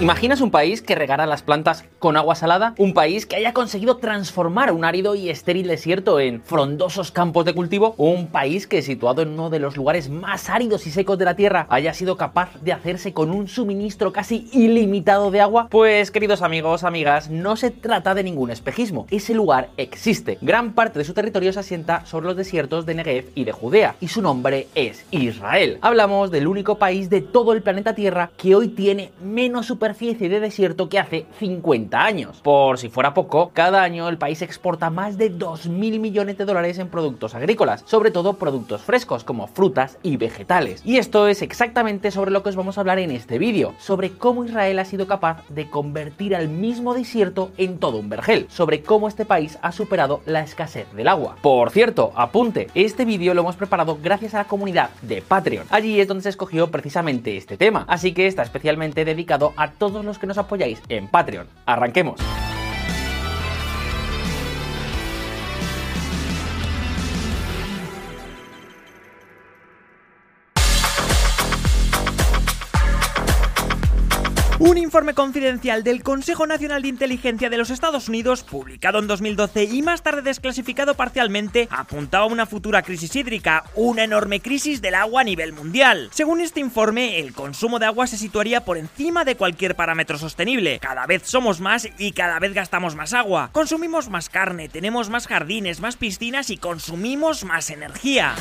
¿Imaginas un país que regara las plantas con agua salada? ¿Un país que haya conseguido transformar un árido y estéril desierto en frondosos campos de cultivo? ¿Un país que, situado en uno de los lugares más áridos y secos de la Tierra, haya sido capaz de hacerse con un suministro casi ilimitado de agua? Pues, queridos amigos, amigas, no se trata de ningún espejismo. Ese lugar existe. Gran parte de su territorio se asienta sobre los desiertos de Negev y de Judea, y su nombre es Israel. Hablamos del único país de todo el planeta Tierra que hoy tiene menos superficie superficie de desierto que hace 50 años. Por si fuera poco, cada año el país exporta más de 2.000 millones de dólares en productos agrícolas, sobre todo productos frescos como frutas y vegetales. Y esto es exactamente sobre lo que os vamos a hablar en este vídeo, sobre cómo Israel ha sido capaz de convertir al mismo desierto en todo un vergel, sobre cómo este país ha superado la escasez del agua. Por cierto, apunte, este vídeo lo hemos preparado gracias a la comunidad de Patreon. Allí es donde se escogió precisamente este tema, así que está especialmente dedicado a todos los que nos apoyáis en Patreon. Arranquemos. Un informe confidencial del Consejo Nacional de Inteligencia de los Estados Unidos, publicado en 2012 y más tarde desclasificado parcialmente, apuntaba a una futura crisis hídrica, una enorme crisis del agua a nivel mundial. Según este informe, el consumo de agua se situaría por encima de cualquier parámetro sostenible. Cada vez somos más y cada vez gastamos más agua. Consumimos más carne, tenemos más jardines, más piscinas y consumimos más energía.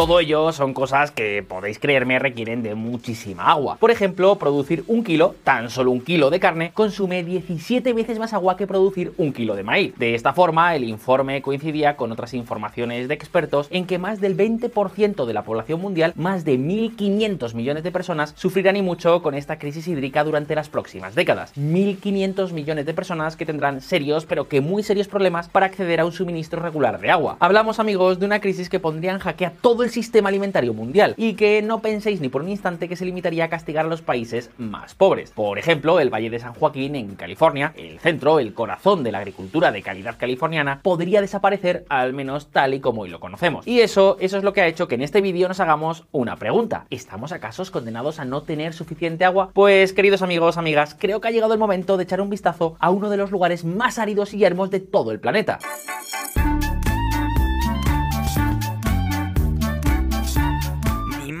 Todo ello son cosas que podéis creerme requieren de muchísima agua. Por ejemplo, producir un kilo, tan solo un kilo de carne, consume 17 veces más agua que producir un kilo de maíz. De esta forma, el informe coincidía con otras informaciones de expertos en que más del 20% de la población mundial, más de 1.500 millones de personas, sufrirán y mucho con esta crisis hídrica durante las próximas décadas. 1.500 millones de personas que tendrán serios, pero que muy serios problemas para acceder a un suministro regular de agua. Hablamos, amigos, de una crisis que pondría en jaque a todo el sistema alimentario mundial y que no penséis ni por un instante que se limitaría a castigar a los países más pobres. Por ejemplo, el Valle de San Joaquín en California, el centro, el corazón de la agricultura de calidad californiana, podría desaparecer al menos tal y como hoy lo conocemos. Y eso, eso es lo que ha hecho que en este vídeo nos hagamos una pregunta. ¿Estamos acaso condenados a no tener suficiente agua? Pues queridos amigos, amigas, creo que ha llegado el momento de echar un vistazo a uno de los lugares más áridos y yermos de todo el planeta.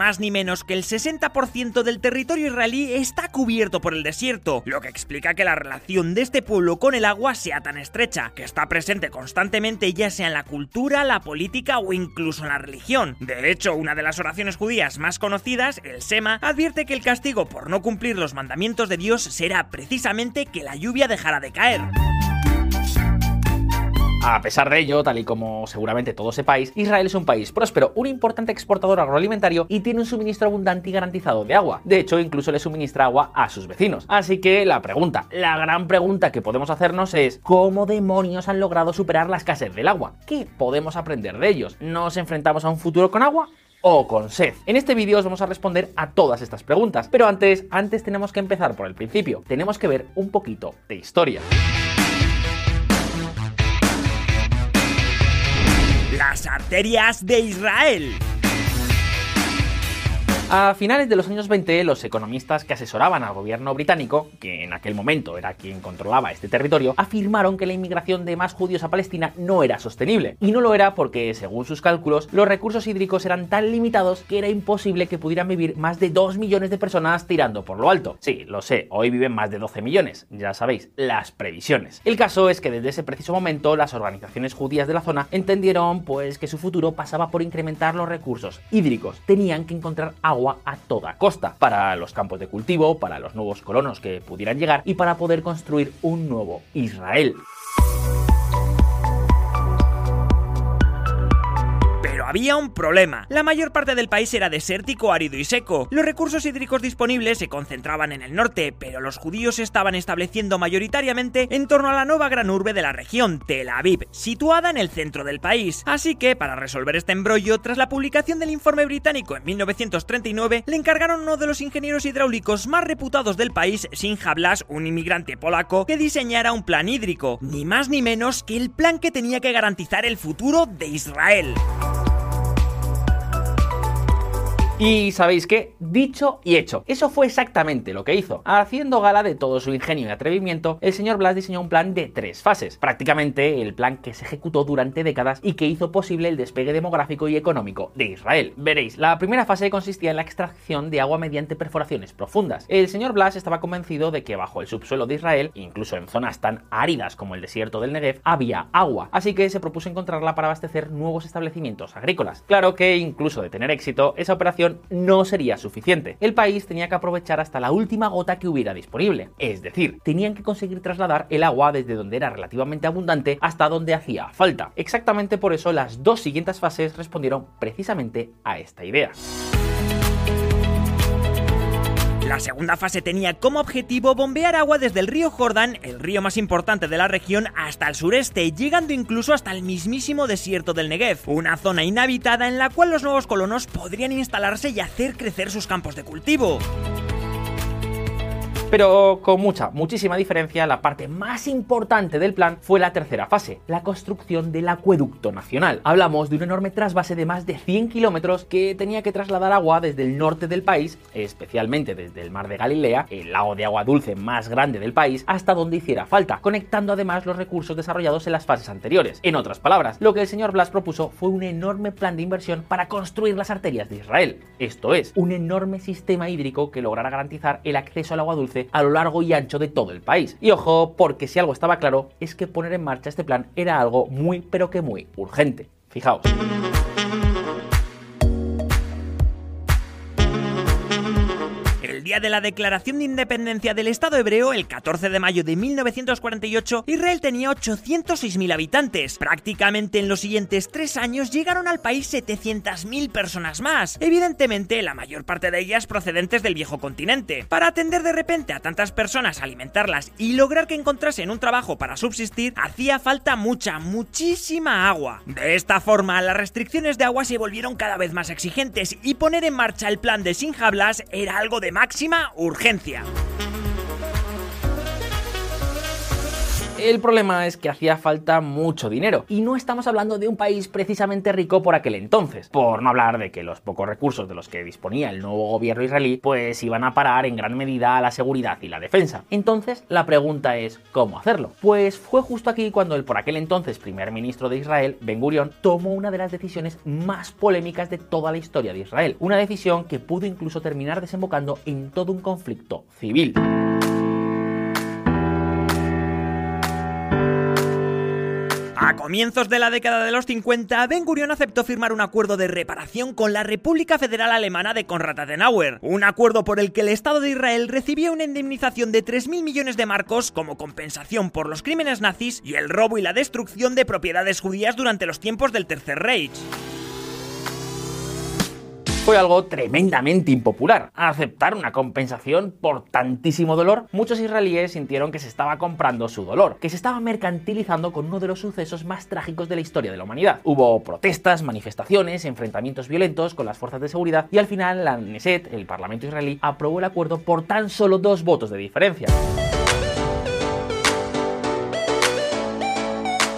Más ni menos que el 60% del territorio israelí está cubierto por el desierto, lo que explica que la relación de este pueblo con el agua sea tan estrecha, que está presente constantemente ya sea en la cultura, la política o incluso en la religión. De hecho, una de las oraciones judías más conocidas, el Sema, advierte que el castigo por no cumplir los mandamientos de Dios será precisamente que la lluvia dejará de caer. A pesar de ello, tal y como seguramente todos sepáis, Israel es un país próspero, un importante exportador agroalimentario y tiene un suministro abundante y garantizado de agua. De hecho, incluso le suministra agua a sus vecinos. Así que la pregunta, la gran pregunta que podemos hacernos es ¿cómo demonios han logrado superar la escasez del agua? ¿Qué podemos aprender de ellos? ¿Nos enfrentamos a un futuro con agua? o con sed. En este vídeo os vamos a responder a todas estas preguntas, pero antes, antes tenemos que empezar por el principio. Tenemos que ver un poquito de historia. Las arterias de Israel. A finales de los años 20, los economistas que asesoraban al gobierno británico, que en aquel momento era quien controlaba este territorio, afirmaron que la inmigración de más judíos a Palestina no era sostenible. Y no lo era porque, según sus cálculos, los recursos hídricos eran tan limitados que era imposible que pudieran vivir más de 2 millones de personas tirando por lo alto. Sí, lo sé, hoy viven más de 12 millones, ya sabéis, las previsiones. El caso es que desde ese preciso momento las organizaciones judías de la zona entendieron pues que su futuro pasaba por incrementar los recursos hídricos. Tenían que encontrar agua a toda costa, para los campos de cultivo, para los nuevos colonos que pudieran llegar y para poder construir un nuevo Israel. Había un problema. La mayor parte del país era desértico, árido y seco. Los recursos hídricos disponibles se concentraban en el norte, pero los judíos se estaban estableciendo mayoritariamente en torno a la nueva gran urbe de la región, Tel Aviv, situada en el centro del país. Así que, para resolver este embrollo, tras la publicación del informe británico en 1939, le encargaron uno de los ingenieros hidráulicos más reputados del país, Sinja Blas, un inmigrante polaco, que diseñara un plan hídrico, ni más ni menos que el plan que tenía que garantizar el futuro de Israel. Y sabéis qué, dicho y hecho, eso fue exactamente lo que hizo. Haciendo gala de todo su ingenio y atrevimiento, el señor Blas diseñó un plan de tres fases, prácticamente el plan que se ejecutó durante décadas y que hizo posible el despegue demográfico y económico de Israel. Veréis, la primera fase consistía en la extracción de agua mediante perforaciones profundas. El señor Blas estaba convencido de que bajo el subsuelo de Israel, incluso en zonas tan áridas como el desierto del Negev, había agua, así que se propuso encontrarla para abastecer nuevos establecimientos agrícolas. Claro que incluso de tener éxito, esa operación no sería suficiente. El país tenía que aprovechar hasta la última gota que hubiera disponible. Es decir, tenían que conseguir trasladar el agua desde donde era relativamente abundante hasta donde hacía falta. Exactamente por eso las dos siguientes fases respondieron precisamente a esta idea. La segunda fase tenía como objetivo bombear agua desde el río Jordán, el río más importante de la región, hasta el sureste, llegando incluso hasta el mismísimo desierto del Negev, una zona inhabitada en la cual los nuevos colonos podrían instalarse y hacer crecer sus campos de cultivo. Pero con mucha, muchísima diferencia, la parte más importante del plan fue la tercera fase, la construcción del acueducto nacional. Hablamos de un enorme trasvase de más de 100 kilómetros que tenía que trasladar agua desde el norte del país, especialmente desde el mar de Galilea, el lago de agua dulce más grande del país, hasta donde hiciera falta, conectando además los recursos desarrollados en las fases anteriores. En otras palabras, lo que el señor Blas propuso fue un enorme plan de inversión para construir las arterias de Israel. Esto es, un enorme sistema hídrico que lograra garantizar el acceso al agua dulce a lo largo y ancho de todo el país. Y ojo, porque si algo estaba claro es que poner en marcha este plan era algo muy pero que muy urgente. Fijaos. Día de la declaración de independencia del Estado hebreo, el 14 de mayo de 1948, Israel tenía 806.000 habitantes. Prácticamente en los siguientes tres años llegaron al país 700.000 personas más. Evidentemente, la mayor parte de ellas procedentes del viejo continente. Para atender de repente a tantas personas, alimentarlas y lograr que encontrasen un trabajo para subsistir, hacía falta mucha, muchísima agua. De esta forma, las restricciones de agua se volvieron cada vez más exigentes y poner en marcha el plan de Sinjablas era algo de máximo máxima urgencia. El problema es que hacía falta mucho dinero, y no estamos hablando de un país precisamente rico por aquel entonces, por no hablar de que los pocos recursos de los que disponía el nuevo gobierno israelí pues iban a parar en gran medida a la seguridad y la defensa. Entonces la pregunta es ¿cómo hacerlo? Pues fue justo aquí cuando el por aquel entonces primer ministro de Israel, Ben Gurion, tomó una de las decisiones más polémicas de toda la historia de Israel, una decisión que pudo incluso terminar desembocando en todo un conflicto civil. A comienzos de la década de los 50, Ben Gurion aceptó firmar un acuerdo de reparación con la República Federal Alemana de Konrad Adenauer, un acuerdo por el que el Estado de Israel recibía una indemnización de 3.000 millones de marcos como compensación por los crímenes nazis y el robo y la destrucción de propiedades judías durante los tiempos del Tercer Reich fue algo tremendamente impopular. Aceptar una compensación por tantísimo dolor, muchos israelíes sintieron que se estaba comprando su dolor, que se estaba mercantilizando con uno de los sucesos más trágicos de la historia de la humanidad. Hubo protestas, manifestaciones, enfrentamientos violentos con las fuerzas de seguridad y al final la Knesset, el Parlamento israelí, aprobó el acuerdo por tan solo dos votos de diferencia.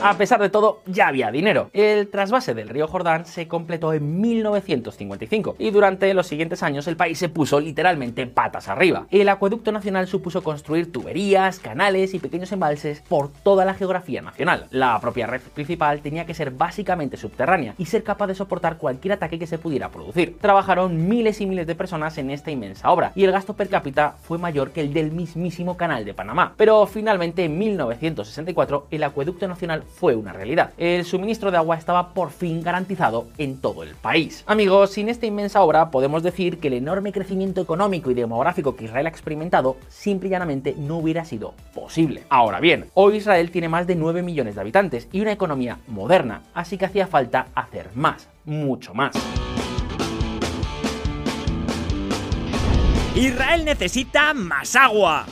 A pesar de todo, ya había dinero. El trasvase del río Jordán se completó en 1955 y durante los siguientes años el país se puso literalmente patas arriba. El acueducto nacional supuso construir tuberías, canales y pequeños embalses por toda la geografía nacional. La propia red principal tenía que ser básicamente subterránea y ser capaz de soportar cualquier ataque que se pudiera producir. Trabajaron miles y miles de personas en esta inmensa obra y el gasto per cápita fue mayor que el del mismísimo canal de Panamá. Pero finalmente en 1964 el acueducto nacional fue una realidad. El suministro de agua estaba por fin garantizado en todo el país. Amigos, sin esta inmensa obra podemos decir que el enorme crecimiento económico y demográfico que Israel ha experimentado simple y llanamente no hubiera sido posible. Ahora bien, hoy Israel tiene más de 9 millones de habitantes y una economía moderna, así que hacía falta hacer más, mucho más. Israel necesita más agua.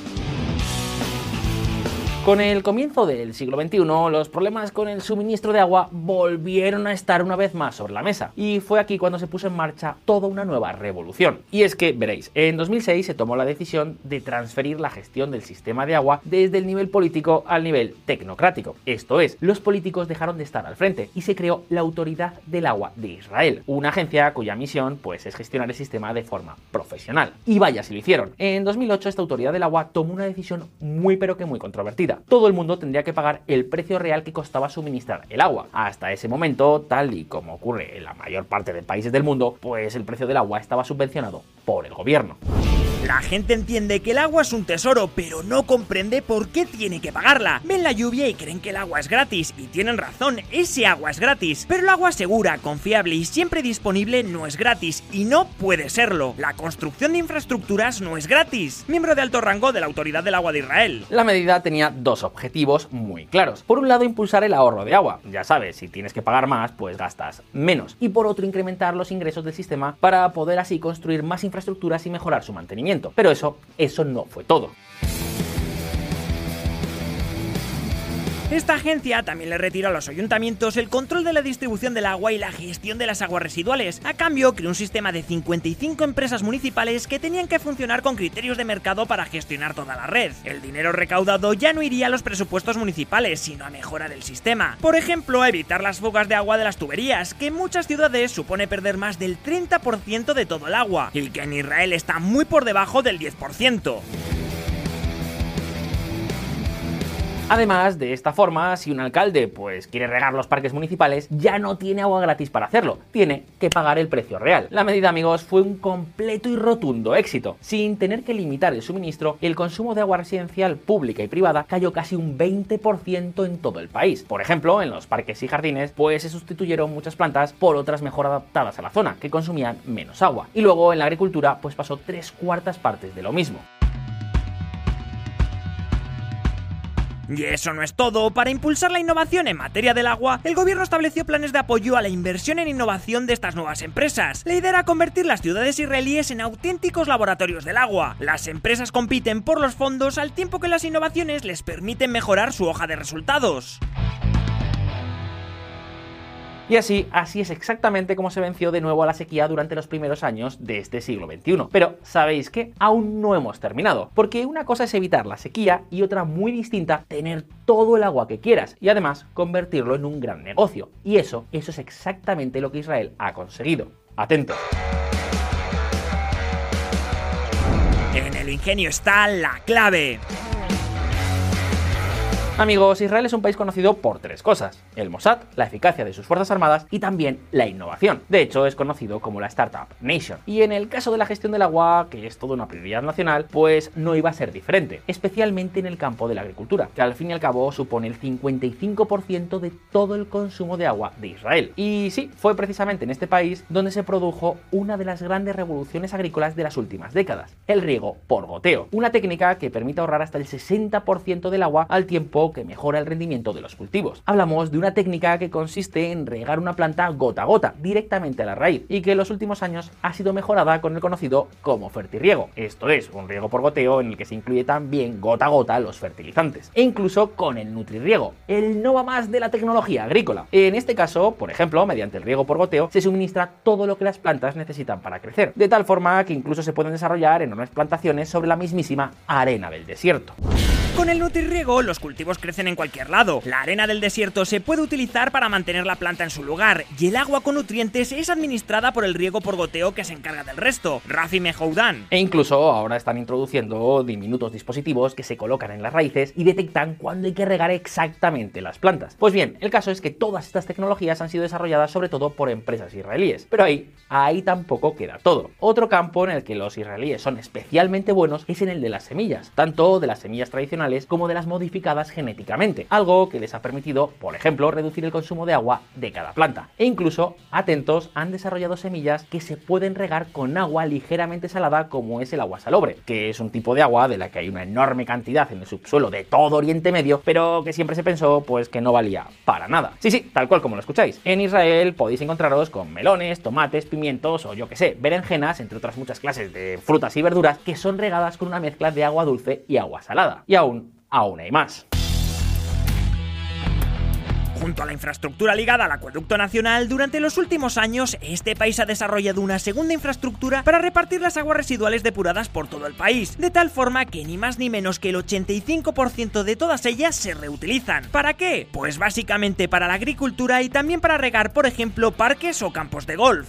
Con el comienzo del siglo XXI, los problemas con el suministro de agua volvieron a estar una vez más sobre la mesa, y fue aquí cuando se puso en marcha toda una nueva revolución. Y es que, veréis, en 2006 se tomó la decisión de transferir la gestión del sistema de agua desde el nivel político al nivel tecnocrático. Esto es, los políticos dejaron de estar al frente y se creó la Autoridad del Agua de Israel, una agencia cuya misión pues, es gestionar el sistema de forma profesional. Y vaya si lo hicieron. En 2008 esta Autoridad del Agua tomó una decisión muy pero que muy controvertida. Todo el mundo tendría que pagar el precio real que costaba suministrar el agua. Hasta ese momento, tal y como ocurre en la mayor parte de países del mundo, pues el precio del agua estaba subvencionado por el gobierno. La gente entiende que el agua es un tesoro, pero no comprende por qué tiene que pagarla. Ven la lluvia y creen que el agua es gratis, y tienen razón, ese agua es gratis. Pero el agua segura, confiable y siempre disponible no es gratis, y no puede serlo. La construcción de infraestructuras no es gratis. Miembro de alto rango de la Autoridad del Agua de Israel. La medida tenía dos objetivos muy claros. Por un lado, impulsar el ahorro de agua. Ya sabes, si tienes que pagar más, pues gastas menos. Y por otro, incrementar los ingresos del sistema para poder así construir más infraestructuras y mejorar su mantenimiento. Pero eso, eso no fue todo. Esta agencia también le retiró a los ayuntamientos el control de la distribución del agua y la gestión de las aguas residuales. A cambio, creó un sistema de 55 empresas municipales que tenían que funcionar con criterios de mercado para gestionar toda la red. El dinero recaudado ya no iría a los presupuestos municipales, sino a mejorar el sistema. Por ejemplo, a evitar las fugas de agua de las tuberías, que en muchas ciudades supone perder más del 30% de todo el agua, y que en Israel está muy por debajo del 10%. Además, de esta forma, si un alcalde pues quiere regar los parques municipales, ya no tiene agua gratis para hacerlo, tiene que pagar el precio real. La medida, amigos, fue un completo y rotundo éxito. Sin tener que limitar el suministro, el consumo de agua residencial pública y privada cayó casi un 20% en todo el país. Por ejemplo, en los parques y jardines, pues se sustituyeron muchas plantas por otras mejor adaptadas a la zona, que consumían menos agua. Y luego en la agricultura, pues pasó tres cuartas partes de lo mismo. Y eso no es todo. Para impulsar la innovación en materia del agua, el gobierno estableció planes de apoyo a la inversión en innovación de estas nuevas empresas. La idea era convertir las ciudades israelíes en auténticos laboratorios del agua. Las empresas compiten por los fondos al tiempo que las innovaciones les permiten mejorar su hoja de resultados. Y así, así es exactamente como se venció de nuevo a la sequía durante los primeros años de este siglo XXI. Pero, ¿sabéis qué? Aún no hemos terminado, porque una cosa es evitar la sequía y otra muy distinta, tener todo el agua que quieras y además convertirlo en un gran negocio. Y eso, eso es exactamente lo que Israel ha conseguido. Atento. En el ingenio está la clave. Amigos, Israel es un país conocido por tres cosas. El Mossad, la eficacia de sus Fuerzas Armadas y también la innovación. De hecho, es conocido como la Startup Nation. Y en el caso de la gestión del agua, que es toda una prioridad nacional, pues no iba a ser diferente. Especialmente en el campo de la agricultura, que al fin y al cabo supone el 55% de todo el consumo de agua de Israel. Y sí, fue precisamente en este país donde se produjo una de las grandes revoluciones agrícolas de las últimas décadas, el riego por goteo. Una técnica que permite ahorrar hasta el 60% del agua al tiempo que mejora el rendimiento de los cultivos. Hablamos de una técnica que consiste en regar una planta gota a gota, directamente a la raíz, y que en los últimos años ha sido mejorada con el conocido como fertirriego. Esto es, un riego por goteo en el que se incluye también gota a gota los fertilizantes. E incluso con el nutrirriego, el no va más de la tecnología agrícola. En este caso, por ejemplo, mediante el riego por goteo, se suministra todo lo que las plantas necesitan para crecer, de tal forma que incluso se pueden desarrollar enormes plantaciones sobre la mismísima arena del desierto. Con el nutrirriego, los cultivos crecen en cualquier lado. La arena del desierto se puede utilizar para mantener la planta en su lugar, y el agua con nutrientes es administrada por el riego por goteo que se encarga del resto, Rafi Mehoudan. E incluso ahora están introduciendo diminutos dispositivos que se colocan en las raíces y detectan cuándo hay que regar exactamente las plantas. Pues bien, el caso es que todas estas tecnologías han sido desarrolladas sobre todo por empresas israelíes. Pero ahí, ahí tampoco queda todo. Otro campo en el que los israelíes son especialmente buenos es en el de las semillas, tanto de las semillas tradicionales como de las modificadas genéticamente, algo que les ha permitido, por ejemplo, reducir el consumo de agua de cada planta. E incluso, atentos, han desarrollado semillas que se pueden regar con agua ligeramente salada como es el agua salobre, que es un tipo de agua de la que hay una enorme cantidad en el subsuelo de todo Oriente Medio, pero que siempre se pensó pues que no valía para nada. Sí, sí, tal cual como lo escucháis. En Israel podéis encontraros con melones, tomates, pimientos o yo que sé, berenjenas, entre otras muchas clases de frutas y verduras que son regadas con una mezcla de agua dulce y agua salada. Y aún hay más. Junto a la infraestructura ligada al acueducto nacional, durante los últimos años este país ha desarrollado una segunda infraestructura para repartir las aguas residuales depuradas por todo el país, de tal forma que ni más ni menos que el 85% de todas ellas se reutilizan. ¿Para qué? Pues básicamente para la agricultura y también para regar, por ejemplo, parques o campos de golf.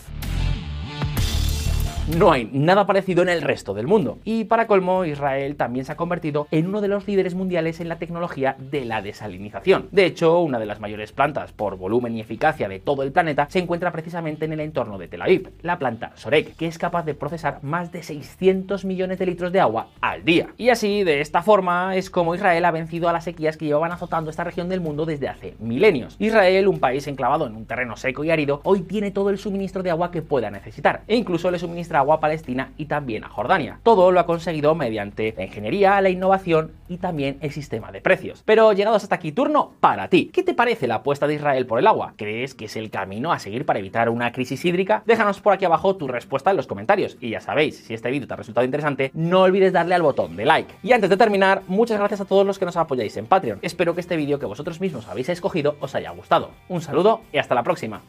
No hay nada parecido en el resto del mundo. Y para colmo, Israel también se ha convertido en uno de los líderes mundiales en la tecnología de la desalinización. De hecho, una de las mayores plantas por volumen y eficacia de todo el planeta se encuentra precisamente en el entorno de Tel Aviv, la planta Sorek, que es capaz de procesar más de 600 millones de litros de agua al día. Y así, de esta forma, es como Israel ha vencido a las sequías que llevaban azotando esta región del mundo desde hace milenios. Israel, un país enclavado en un terreno seco y árido, hoy tiene todo el suministro de agua que pueda necesitar, e incluso le agua a Palestina y también a Jordania. Todo lo ha conseguido mediante la ingeniería, la innovación y también el sistema de precios. Pero llegados hasta aquí, turno para ti. ¿Qué te parece la apuesta de Israel por el agua? ¿Crees que es el camino a seguir para evitar una crisis hídrica? Déjanos por aquí abajo tu respuesta en los comentarios. Y ya sabéis, si este vídeo te ha resultado interesante, no olvides darle al botón de like. Y antes de terminar, muchas gracias a todos los que nos apoyáis en Patreon. Espero que este vídeo que vosotros mismos habéis escogido os haya gustado. Un saludo y hasta la próxima.